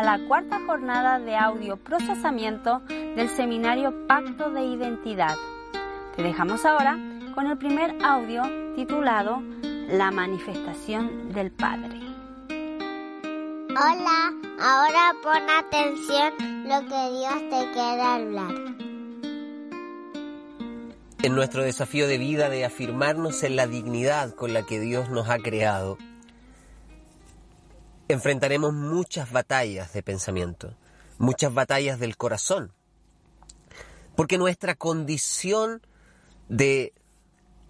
a la cuarta jornada de audio procesamiento del seminario Pacto de Identidad. Te dejamos ahora con el primer audio titulado La manifestación del Padre. Hola, ahora pon atención lo que Dios te quiere hablar. En nuestro desafío de vida de afirmarnos en la dignidad con la que Dios nos ha creado, enfrentaremos muchas batallas de pensamiento, muchas batallas del corazón, porque nuestra condición de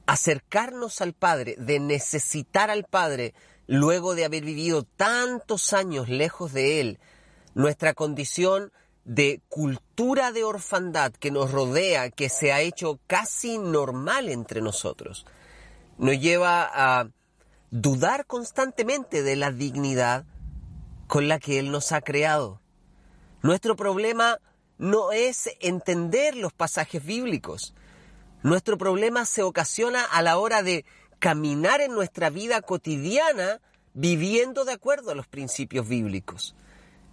acercarnos al Padre, de necesitar al Padre, luego de haber vivido tantos años lejos de Él, nuestra condición de cultura de orfandad que nos rodea, que se ha hecho casi normal entre nosotros, nos lleva a dudar constantemente de la dignidad con la que Él nos ha creado. Nuestro problema no es entender los pasajes bíblicos. Nuestro problema se ocasiona a la hora de caminar en nuestra vida cotidiana viviendo de acuerdo a los principios bíblicos.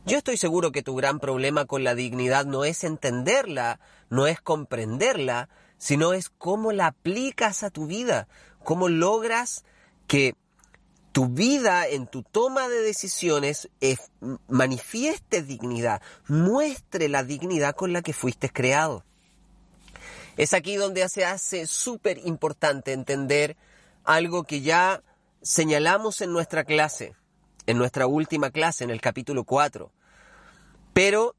Yo estoy seguro que tu gran problema con la dignidad no es entenderla, no es comprenderla, sino es cómo la aplicas a tu vida, cómo logras que tu vida en tu toma de decisiones manifieste dignidad, muestre la dignidad con la que fuiste creado. Es aquí donde se hace súper importante entender algo que ya señalamos en nuestra clase, en nuestra última clase, en el capítulo 4, pero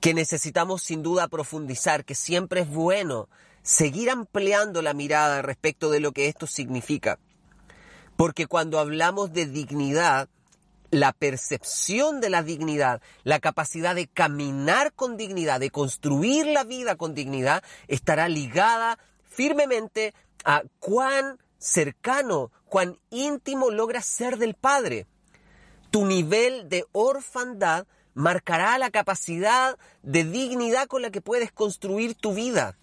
que necesitamos sin duda profundizar, que siempre es bueno seguir ampliando la mirada respecto de lo que esto significa. Porque cuando hablamos de dignidad, la percepción de la dignidad, la capacidad de caminar con dignidad, de construir la vida con dignidad, estará ligada firmemente a cuán cercano, cuán íntimo logras ser del Padre. Tu nivel de orfandad marcará la capacidad de dignidad con la que puedes construir tu vida.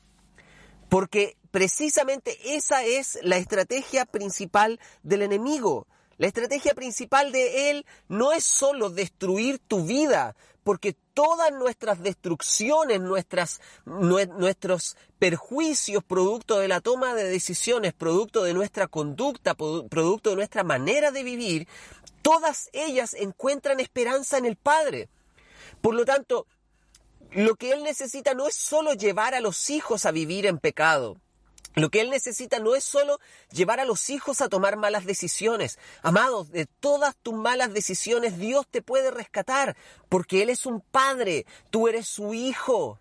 Porque precisamente esa es la estrategia principal del enemigo la estrategia principal de él no es solo destruir tu vida, porque todas nuestras destrucciones, nuestras, nuestros perjuicios, producto de la toma de decisiones, producto de nuestra conducta, producto de nuestra manera de vivir, todas ellas encuentran esperanza en el Padre. Por lo tanto, lo que Él necesita no es solo llevar a los hijos a vivir en pecado, lo que Él necesita no es solo llevar a los hijos a tomar malas decisiones. Amados, de todas tus malas decisiones Dios te puede rescatar, porque Él es un padre, tú eres su hijo,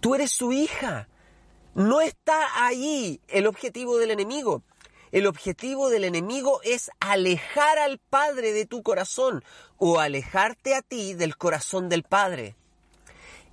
tú eres su hija. No está ahí el objetivo del enemigo. El objetivo del enemigo es alejar al Padre de tu corazón o alejarte a ti del corazón del Padre.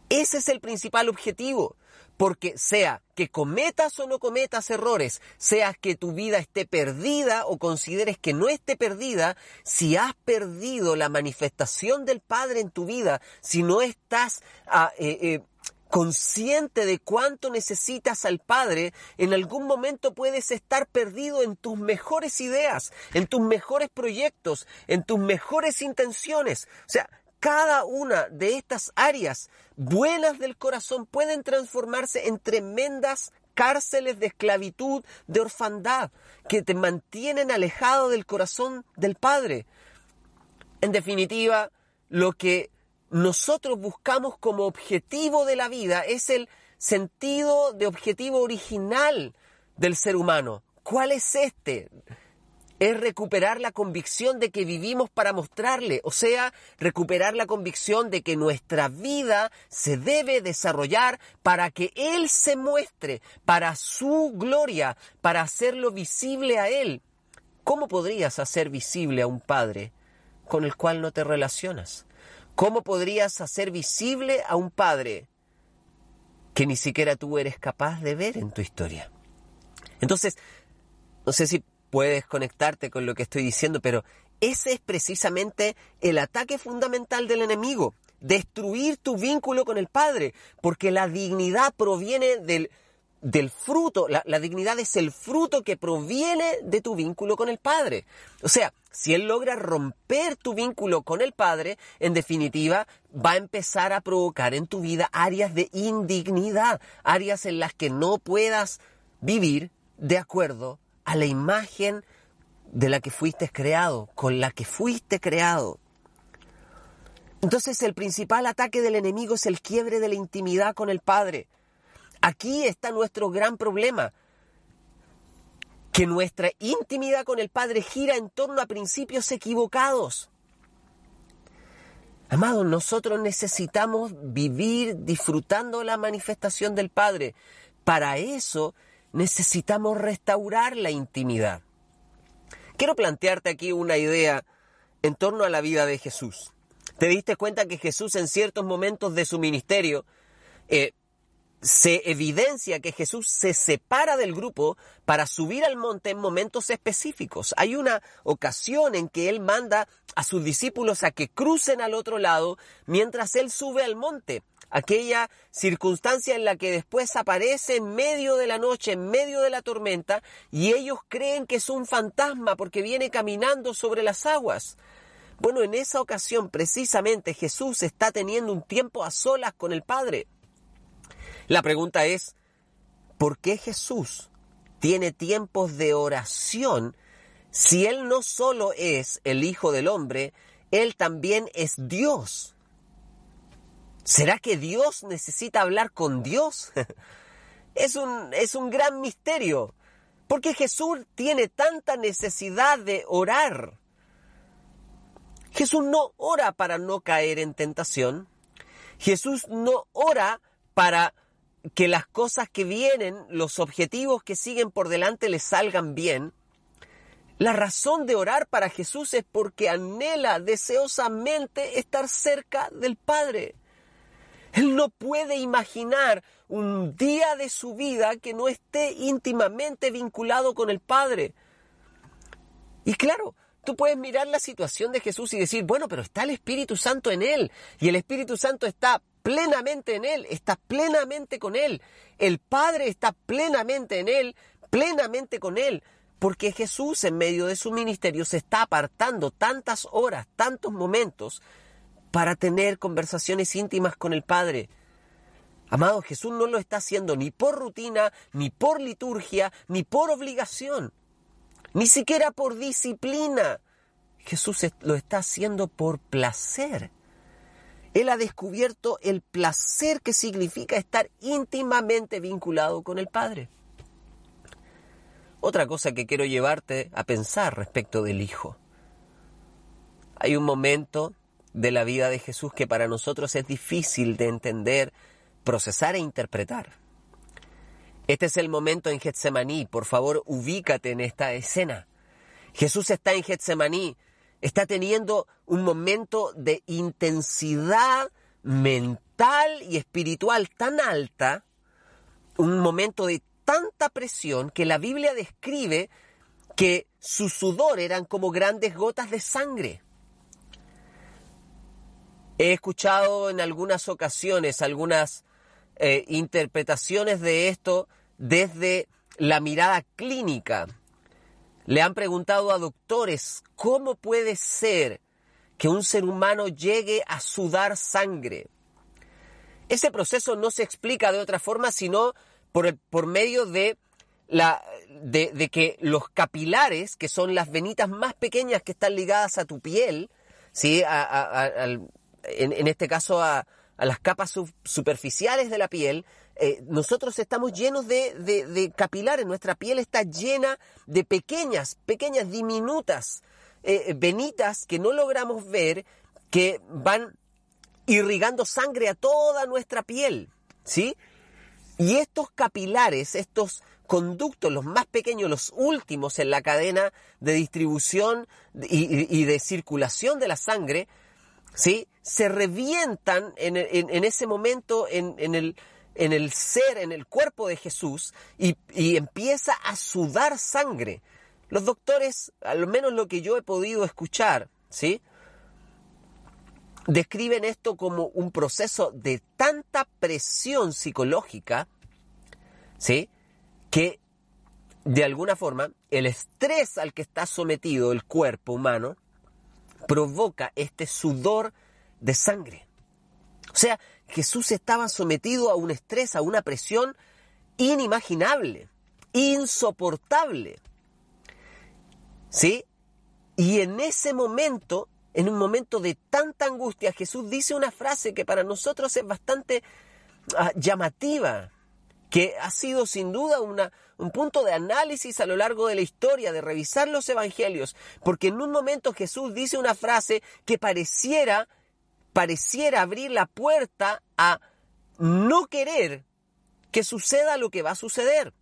Ese es el principal objetivo. Porque sea que cometas o no cometas errores, sea que tu vida esté perdida o consideres que no esté perdida, si has perdido la manifestación del Padre en tu vida, si no estás ah, eh, eh, consciente de cuánto necesitas al Padre, en algún momento puedes estar perdido en tus mejores ideas, en tus mejores proyectos, en tus mejores intenciones. O sea, cada una de estas áreas buenas del corazón pueden transformarse en tremendas cárceles de esclavitud, de orfandad, que te mantienen alejado del corazón del Padre. En definitiva, lo que nosotros buscamos como objetivo de la vida es el sentido de objetivo original del ser humano. ¿Cuál es este? Es recuperar la convicción de que vivimos para mostrarle, o sea, recuperar la convicción de que nuestra vida se debe desarrollar para que Él se muestre, para su gloria, para hacerlo visible a Él. ¿Cómo podrías hacer visible a un Padre con el cual no te relacionas? ¿Cómo podrías hacer visible a un Padre que ni siquiera tú eres capaz de ver en tu historia? Entonces, no sé si puedes conectarte con lo que estoy diciendo, pero ese es precisamente el ataque fundamental del enemigo, destruir tu vínculo con el Padre, porque la dignidad proviene del, del fruto, la, la, dignidad es el fruto que proviene de tu vínculo con el Padre. O sea, si Él logra romper tu vínculo con el Padre, en definitiva, va a empezar a provocar en tu vida áreas de indignidad, áreas en las que no puedas vivir de acuerdo a la imagen de la que fuiste creado, con la que fuiste creado. Entonces el principal ataque del enemigo es el quiebre de la intimidad con el Padre. Aquí está nuestro gran problema, que nuestra intimidad con el Padre gira en torno a principios equivocados. Amados, nosotros necesitamos vivir disfrutando la manifestación del Padre. Para eso necesitamos restaurar la intimidad. Quiero plantearte aquí una idea en torno a la vida de Jesús. ¿Te diste cuenta que Jesús en ciertos momentos de su ministerio eh, se evidencia que Jesús se separa del grupo para subir al monte en momentos específicos. Hay una ocasión en que Él manda a sus discípulos a que crucen al otro lado mientras Él sube al monte. Aquella circunstancia en la que después aparece en medio de la noche, en medio de la tormenta, y ellos creen que es un fantasma porque viene caminando sobre las aguas. Bueno, en esa ocasión precisamente Jesús está teniendo un tiempo a solas con el Padre. La pregunta es, ¿por qué Jesús tiene tiempos de oración si Él no solo es el Hijo del Hombre, Él también es Dios? ¿Será que Dios necesita hablar con Dios? es, un, es un gran misterio. porque Jesús tiene tanta necesidad de orar? Jesús no ora para no caer en tentación. Jesús no ora para que las cosas que vienen, los objetivos que siguen por delante le salgan bien. La razón de orar para Jesús es porque anhela deseosamente estar cerca del Padre. Él no puede imaginar un día de su vida que no esté íntimamente vinculado con el Padre. Y claro, Tú puedes mirar la situación de Jesús y decir, bueno, pero está el Espíritu Santo en él y el Espíritu Santo está plenamente en él, está plenamente con él. El Padre está plenamente en él, plenamente con él, porque Jesús en medio de su ministerio se está apartando tantas horas, tantos momentos para tener conversaciones íntimas con el Padre. Amado, Jesús no lo está haciendo ni por rutina, ni por liturgia, ni por obligación ni siquiera por disciplina. Jesús lo está haciendo por placer. Él ha descubierto el placer que significa estar íntimamente vinculado con el Padre. Otra cosa que quiero llevarte a pensar respecto del Hijo. Hay un momento de la vida de Jesús que para nosotros es difícil de entender, procesar e interpretar. Este es el momento en Getsemaní. Por favor, ubícate en esta escena. Jesús está en Getsemaní. Está teniendo un momento de intensidad mental y espiritual tan alta, un momento de tanta presión que la Biblia describe que su sudor eran como grandes gotas de sangre. He escuchado en algunas ocasiones algunas eh, interpretaciones de esto desde la mirada clínica. Le han preguntado a doctores cómo puede ser que un ser humano llegue a sudar sangre. Ese proceso no se explica de otra forma sino por, por medio de, la, de, que los capilares, que son las venitas más pequeñas que están ligadas a tu piel, ¿sí? en, este caso a, a las capas superficiales de la piel, eh, nosotros estamos llenos de, de, capilares, nuestra piel está llena de pequeñas, pequeñas, diminutas eh, venitas que no logramos ver, que van irrigando sangre a toda nuestra piel, ¿sí? Y estos capilares, estos conductos, los más pequeños, los últimos en la cadena de distribución y, de circulación de la sangre, ¿sí? Se revientan en, ese momento en, el, en el ser, en el cuerpo de Jesús y, empieza a sudar sangre. Los doctores, al menos lo que yo he podido escuchar, ¿sí? Describen esto como un proceso de tanta presión psicológica, ¿sí? que de alguna forma el estrés al que está sometido el cuerpo humano provoca este sudor de sangre. O sea, Jesús estaba sometido a un estrés, a una presión inimaginable, insoportable. ¿Sí? Y en ese momento, en un momento de tanta angustia, Jesús dice una frase que para nosotros es bastante ah, llamativa, que ha sido sin duda un punto de análisis a lo largo de la historia, de revisar los evangelios, porque en un momento Jesús dice una frase que pareciera, pareciera abrir la puerta a no querer que suceda lo que va a suceder.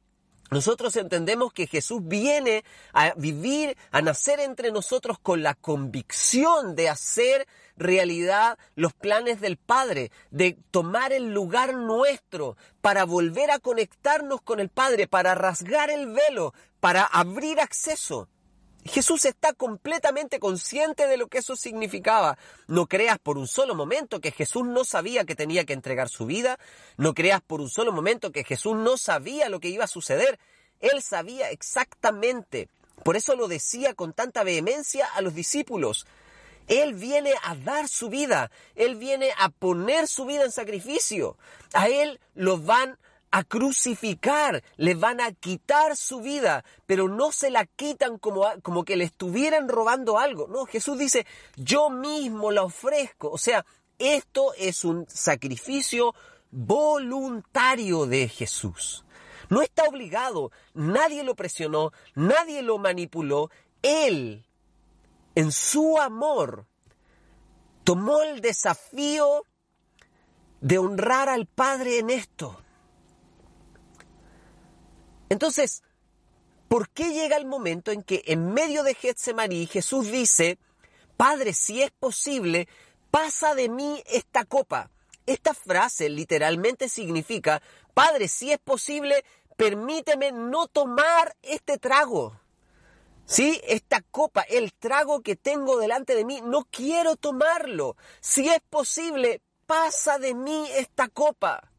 Nosotros entendemos que Jesús viene a vivir, a nacer entre nosotros con la convicción de hacer realidad los planes del Padre, de tomar el lugar nuestro para volver a conectarnos con el Padre, para rasgar el velo, para abrir acceso. Jesús está completamente consciente de lo que eso significaba. No creas por un solo momento que Jesús no sabía que tenía que entregar su vida. No creas por un solo momento que Jesús no sabía lo que iba a suceder. Él sabía exactamente. Por eso lo decía con tanta vehemencia a los discípulos. Él viene a dar su vida, Él viene a poner su vida en sacrificio. A Él lo van a crucificar, le van a quitar su vida, pero no se la quitan como, como que le estuvieran robando algo. No, Jesús dice, yo mismo la ofrezco. O sea, esto es un sacrificio voluntario de Jesús. No está obligado, nadie lo presionó, nadie lo manipuló. Él en su amor, tomó el desafío de honrar al Padre en esto. Entonces, ¿por qué llega el momento en que en medio de Getsemaní Jesús dice, Padre, si es posible, pasa de mí esta copa? Esta frase literalmente significa, Padre, si es posible, permíteme no tomar este trago. ¿Sí? Esta copa, el trago que tengo delante de mí, no quiero tomarlo. Si es posible, pasa de mí esta copa.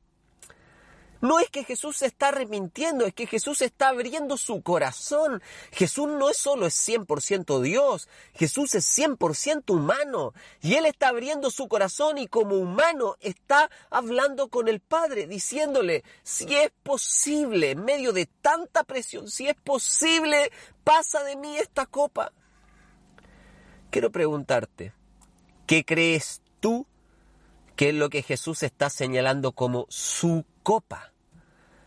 No es que Jesús se está arrepintiendo, es que Jesús está abriendo su corazón. Jesús no es solo es 100% Dios, Jesús es 100% humano. Y Él está abriendo su corazón y como humano está hablando con el Padre, diciéndole, si es posible, en medio de tanta presión, si es posible, pasa de mí esta copa. Quiero preguntarte, ¿qué crees tú que es lo que Jesús está señalando como su copa?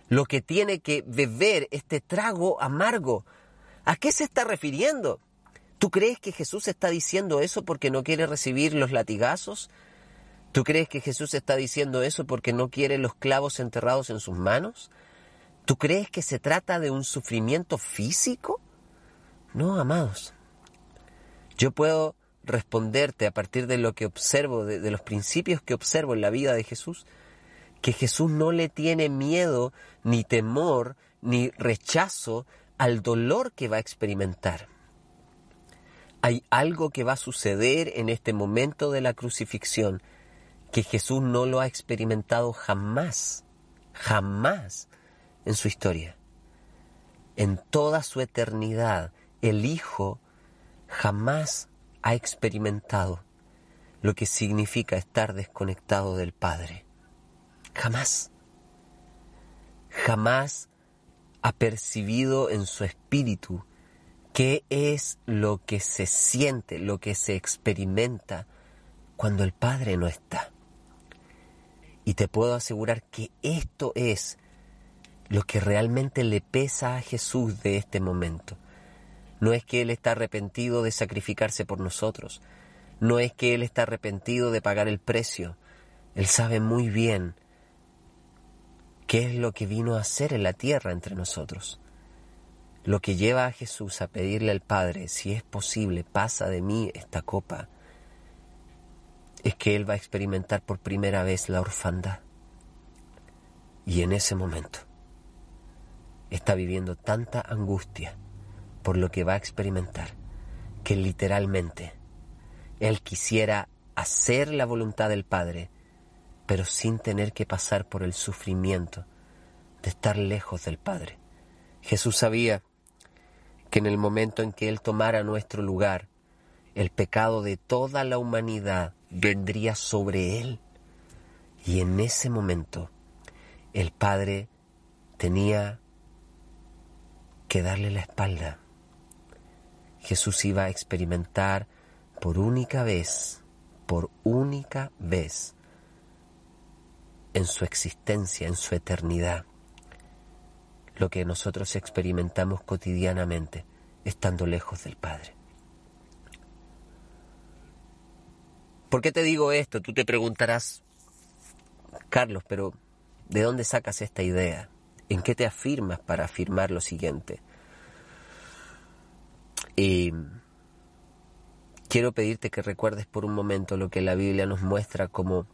Lo que tiene que beber este trago amargo. ¿A qué se está refiriendo? ¿Tú crees que Jesús está diciendo eso porque no quiere recibir los latigazos? ¿Tú crees que Jesús está diciendo eso porque no quiere los clavos enterrados en sus manos? ¿Tú crees que se trata de un sufrimiento físico? No, amados. Yo puedo responderte a partir de lo que observo, de, de los principios que observo en la vida de Jesús, que Jesús no le tiene miedo, ni temor, ni rechazo al dolor que va a experimentar. Hay algo que va a suceder en este momento de la crucifixión que Jesús no lo ha experimentado jamás, jamás en su historia. En toda su eternidad, el Hijo jamás ha experimentado lo que significa estar desconectado del Padre. Jamás. Jamás ha percibido en su espíritu qué es lo que se siente, lo que se experimenta cuando el Padre no está. Y te puedo asegurar que esto es lo que realmente le pesa a Jesús de este momento. No es que Él está arrepentido de sacrificarse por nosotros, no es que Él está arrepentido de pagar el precio. Él sabe muy bien ¿Qué es lo que vino a hacer en la tierra entre nosotros? Lo que lleva a Jesús a pedirle al Padre, si es posible, pasa de mí esta copa, es que Él va a experimentar por primera vez la orfandad. Y en ese momento está viviendo tanta angustia por lo que va a experimentar, que literalmente Él quisiera hacer la voluntad del Padre, pero sin tener que pasar por el sufrimiento de estar lejos del Padre, Jesús sabía que en el momento en que Él tomara nuestro lugar, el pecado de toda la humanidad vendría sobre Él. Y en ese momento el Padre tenía que darle la espalda. Jesús iba a experimentar por única vez, por única vez en su existencia, en su eternidad, lo que nosotros experimentamos cotidianamente estando lejos del Padre. ¿Por qué te digo esto? Tú te preguntarás, Carlos, pero ¿de dónde sacas esta idea? ¿En qué te afirmas para afirmar lo siguiente? Y quiero pedirte que recuerdes por un momento lo que la Biblia nos muestra como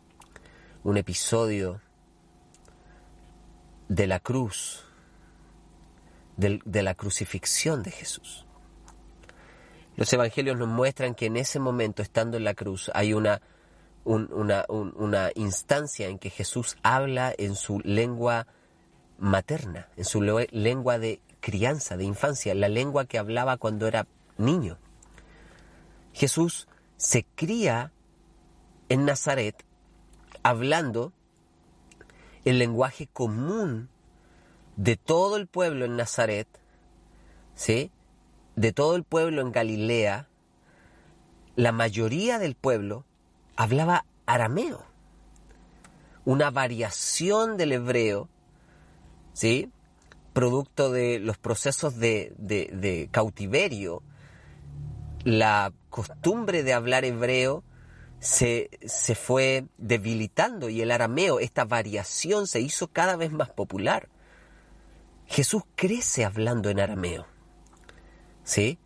un episodio de la cruz, de, la crucifixión de Jesús. Los evangelios nos muestran que en ese momento, estando en la cruz, hay una, instancia en que Jesús habla en su lengua materna, en su lengua de crianza, de infancia, la lengua que hablaba cuando era niño. Jesús se cría en Nazaret hablando el lenguaje común de todo el pueblo en Nazaret, ¿sí? De todo el pueblo en Galilea, la mayoría del pueblo hablaba arameo, una variación del hebreo, ¿sí? Producto de los procesos de, de cautiverio, la costumbre de hablar hebreo se, se fue debilitando y el arameo, esta variación, se hizo cada vez más popular. Jesús crece hablando en arameo. ¿Sí?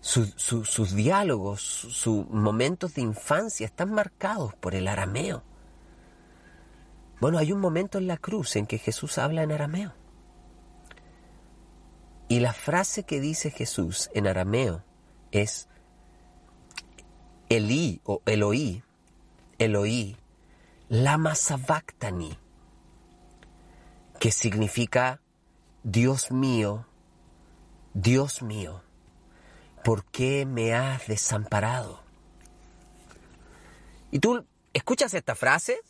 sus diálogos, sus momentos de infancia están marcados por el arameo. Bueno, hay un momento en la cruz en que Jesús habla en arameo. Y la frase que dice Jesús en arameo es Elí o Eloí, Eloí, lama sabactani, que significa Dios mío, Dios mío, ¿por qué me has desamparado? Y tú escuchas esta frase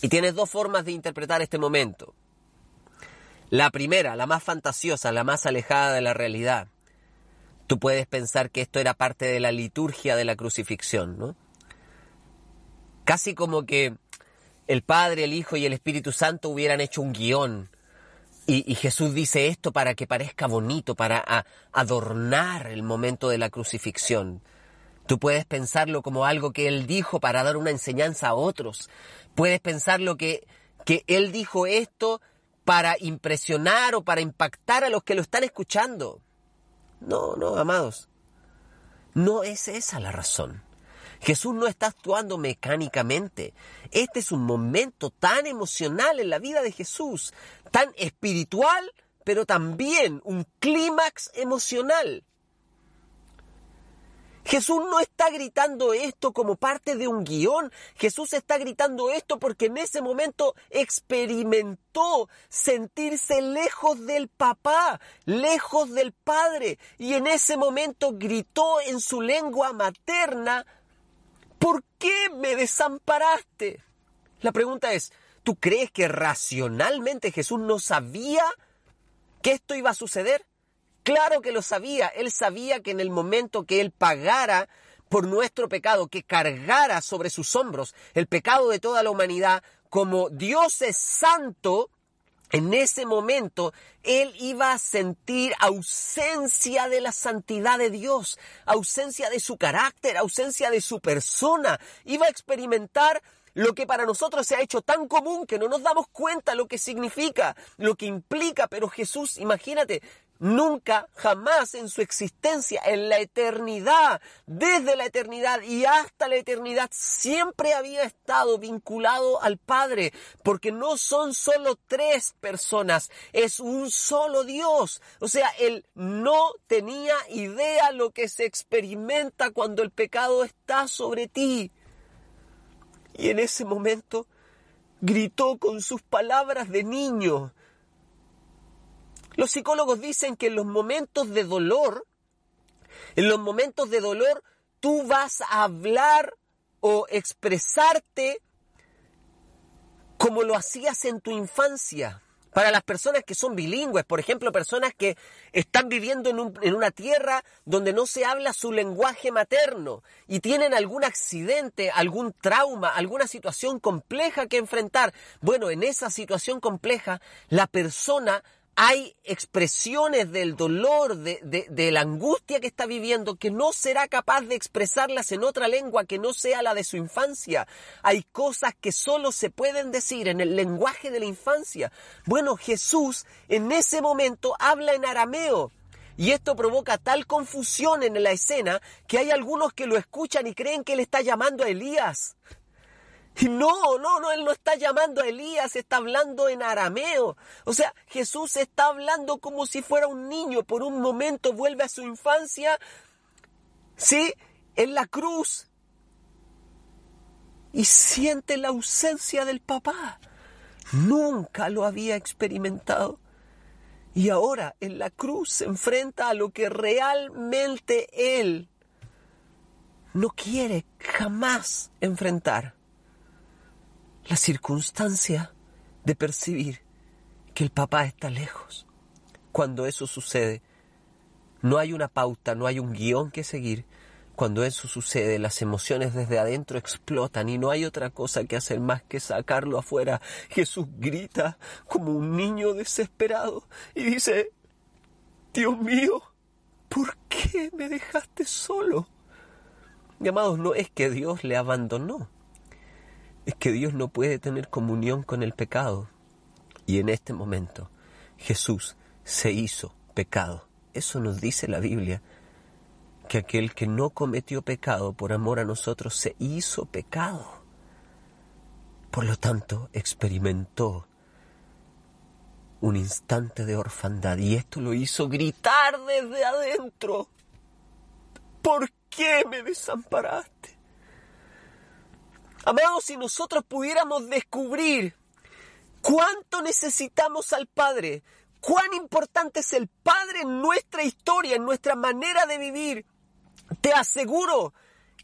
y tienes dos formas de interpretar este momento. La primera, la más fantasiosa, la más alejada de la realidad, Tú puedes pensar que esto era parte de la liturgia de la crucifixión, ¿no? Casi como que el Padre, el Hijo y el Espíritu Santo hubieran hecho un guion. Y, Jesús dice esto para que parezca bonito, para adornar el momento de la crucifixión. Tú puedes pensarlo como algo que Él dijo para dar una enseñanza a otros. Puedes pensarlo que, que Él dijo esto para impresionar o para impactar a los que lo están escuchando. No, no, amados. No es esa la razón. Jesús no está actuando mecánicamente. Este es un momento tan emocional en la vida de Jesús, tan espiritual, pero también un clímax emocional. Jesús no está gritando esto como parte de un guion. Jesús está gritando esto porque en ese momento experimentó sentirse lejos del papá, lejos del padre. Y en ese momento gritó en su lengua materna, ¿por qué me desamparaste? La pregunta es, ¿tú crees que racionalmente Jesús no sabía que esto iba a suceder? Claro que lo sabía. Él sabía que en el momento que Él pagara por nuestro pecado, que cargara sobre sus hombros el pecado de toda la humanidad, como Dios es santo, en ese momento él iba a sentir ausencia de la santidad de Dios, ausencia de su carácter, ausencia de su persona. Iba a experimentar lo que para nosotros se ha hecho tan común que no nos damos cuenta lo que significa, lo que implica, pero Jesús, imagínate, Nunca, jamás en su existencia, en la eternidad, desde la eternidad y hasta la eternidad, siempre había estado vinculado al Padre, porque no son solo tres personas, es un solo Dios. O sea, él no tenía idea lo que se experimenta cuando el pecado está sobre ti. Y en ese momento gritó con sus palabras de niño, Los psicólogos dicen que en los momentos de dolor, en los momentos de dolor, tú vas a hablar o expresarte como lo hacías en tu infancia. Para las personas que son bilingües, por ejemplo, personas que están viviendo en, una tierra donde no se habla su lenguaje materno y tienen algún accidente, algún trauma, alguna situación compleja que enfrentar. Bueno, en esa situación compleja, la persona hay expresiones del dolor, de, la angustia que está viviendo, que no será capaz de expresarlas en otra lengua que no sea la de su infancia. Hay cosas que solo se pueden decir en el lenguaje de la infancia. Bueno, Jesús en ese momento habla en arameo. Y esto provoca tal confusión en la escena que hay algunos que lo escuchan y creen que él está llamando a Elías. No, no, no, él no está llamando a Elías, está hablando en arameo. O sea, Jesús está hablando como si fuera un niño. Por un momento vuelve a su infancia, ¿sí? En la cruz. Y siente la ausencia del papá. Nunca lo había experimentado. Y ahora en la cruz se enfrenta a lo que realmente él no quiere jamás enfrentar la circunstancia de percibir que el papá está lejos. Cuando eso sucede, no hay una pauta, no hay un guion que seguir. Cuando eso sucede, las emociones desde adentro explotan y no hay otra cosa que hacer más que sacarlo afuera. Jesús grita como un niño desesperado y dice, Dios mío, ¿por qué me dejaste solo? Y amados, no es que Dios le abandonó es que Dios no puede tener comunión con el pecado. Y en este momento Jesús se hizo pecado. Eso nos dice la Biblia, que aquel que no cometió pecado por amor a nosotros se hizo pecado. Por lo tanto, experimentó un instante de orfandad y esto lo hizo gritar desde adentro. ¿Por qué me desamparaste? Amados, si nosotros pudiéramos descubrir cuánto necesitamos al Padre, cuán importante es el Padre en nuestra historia, en nuestra manera de vivir, te aseguro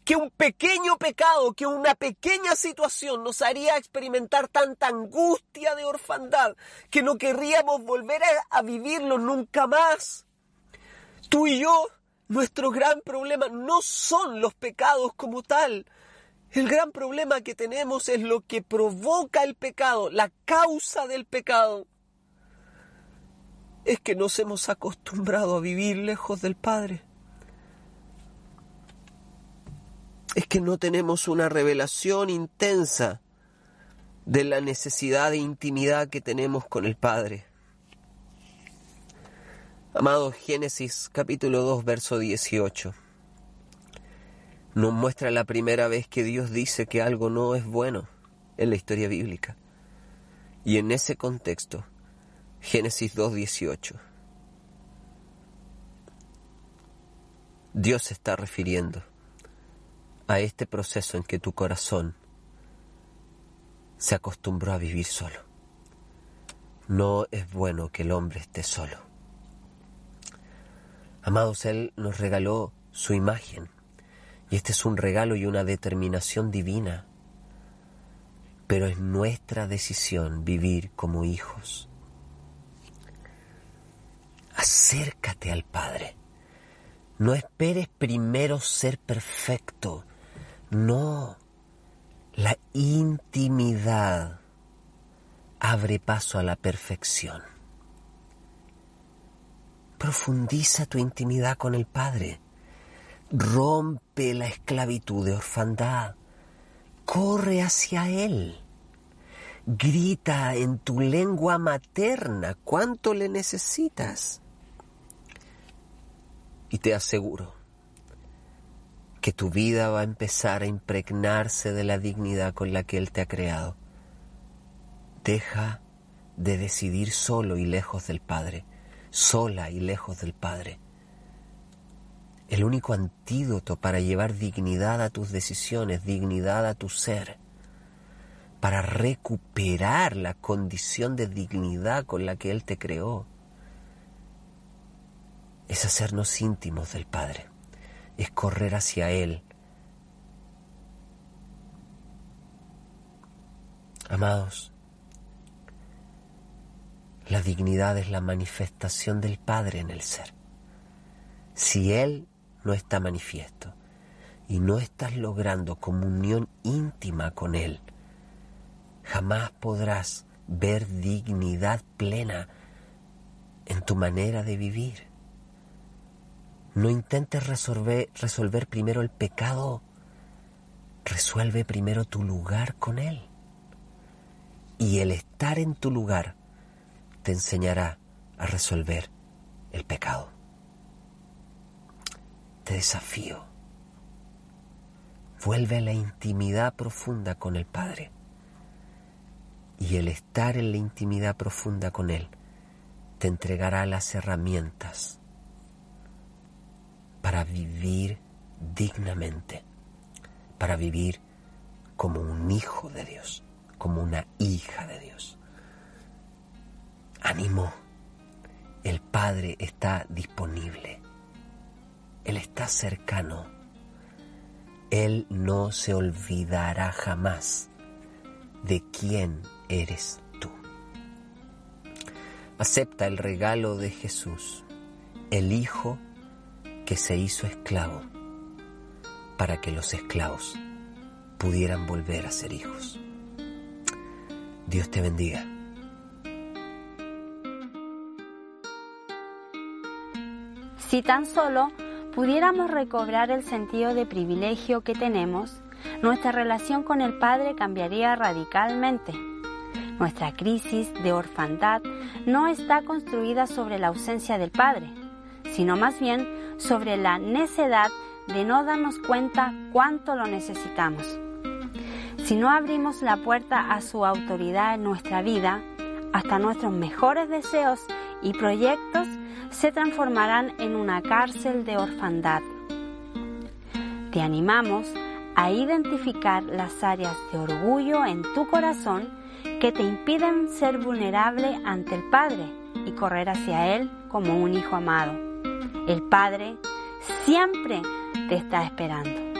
que un pequeño pecado, que una pequeña situación nos haría experimentar tanta angustia de orfandad que no querríamos volver a, a vivirlo nunca más. Tú y yo, nuestro gran problema no son los pecados como tal, el gran problema que tenemos es lo que provoca el pecado, la causa del pecado. Es que nos hemos acostumbrado a vivir lejos del Padre. Es que no tenemos una revelación intensa de la necesidad de intimidad que tenemos con el Padre. Amados, Génesis capítulo 2, verso 18 nos muestra la primera vez que Dios dice que algo no es bueno en la historia bíblica. Y en ese contexto, Génesis 2.18, Dios se está refiriendo a este proceso en que tu corazón se acostumbró a vivir solo. No es bueno que el hombre esté solo. Amados, Él nos regaló su imagen y este es un regalo y una determinación divina. Pero es nuestra decisión vivir como hijos. Acércate al Padre. No esperes primero ser perfecto. No. La intimidad abre paso a la perfección. Profundiza tu intimidad con el Padre. Rompe la esclavitud de orfandad. Corre hacia Él. Grita en tu lengua materna cuánto le necesitas. Y te aseguro que tu vida va a empezar a impregnarse de la dignidad con la que Él te ha creado. Deja de decidir solo y lejos del Padre, sola y lejos del Padre el único antídoto para llevar dignidad a tus decisiones, dignidad a tu ser, para recuperar la condición de dignidad con la que Él te creó, es hacernos íntimos del Padre, es correr hacia Él. Amados, la dignidad es la manifestación del Padre en el ser. Si Él no está manifiesto y no estás logrando comunión íntima con Él, jamás podrás ver dignidad plena en tu manera de vivir. No intentes resolver, resolver primero el pecado, resuelve primero tu lugar con Él. Y el estar en tu lugar te enseñará a resolver el pecado. Te desafío. Vuelve a la intimidad profunda con el Padre. Y el estar en la intimidad profunda con Él te entregará las herramientas para vivir dignamente, para vivir como un hijo de Dios, como una hija de Dios. Ánimo, el Padre está disponible, Él está cercano, Él no se olvidará jamás de quién eres Acepta el regalo de Jesús, el Hijo que se hizo esclavo, para que los esclavos pudieran volver a ser hijos. Dios te bendiga. Si tan solo pudiéramos recobrar el sentido de privilegio que tenemos, nuestra relación con el Padre cambiaría radicalmente. Nuestra crisis de orfandad no está construida sobre la ausencia del Padre, sino más bien sobre la necedad de no darnos cuenta cuánto lo necesitamos. Si no abrimos la puerta a su autoridad en nuestra vida, hasta nuestros mejores deseos y proyectos se transformarán en una cárcel de orfandad. Te animamos a identificar las áreas de orgullo en tu corazón que te impiden ser vulnerable ante el Padre y correr hacia Él como un hijo amado. El Padre siempre te está esperando.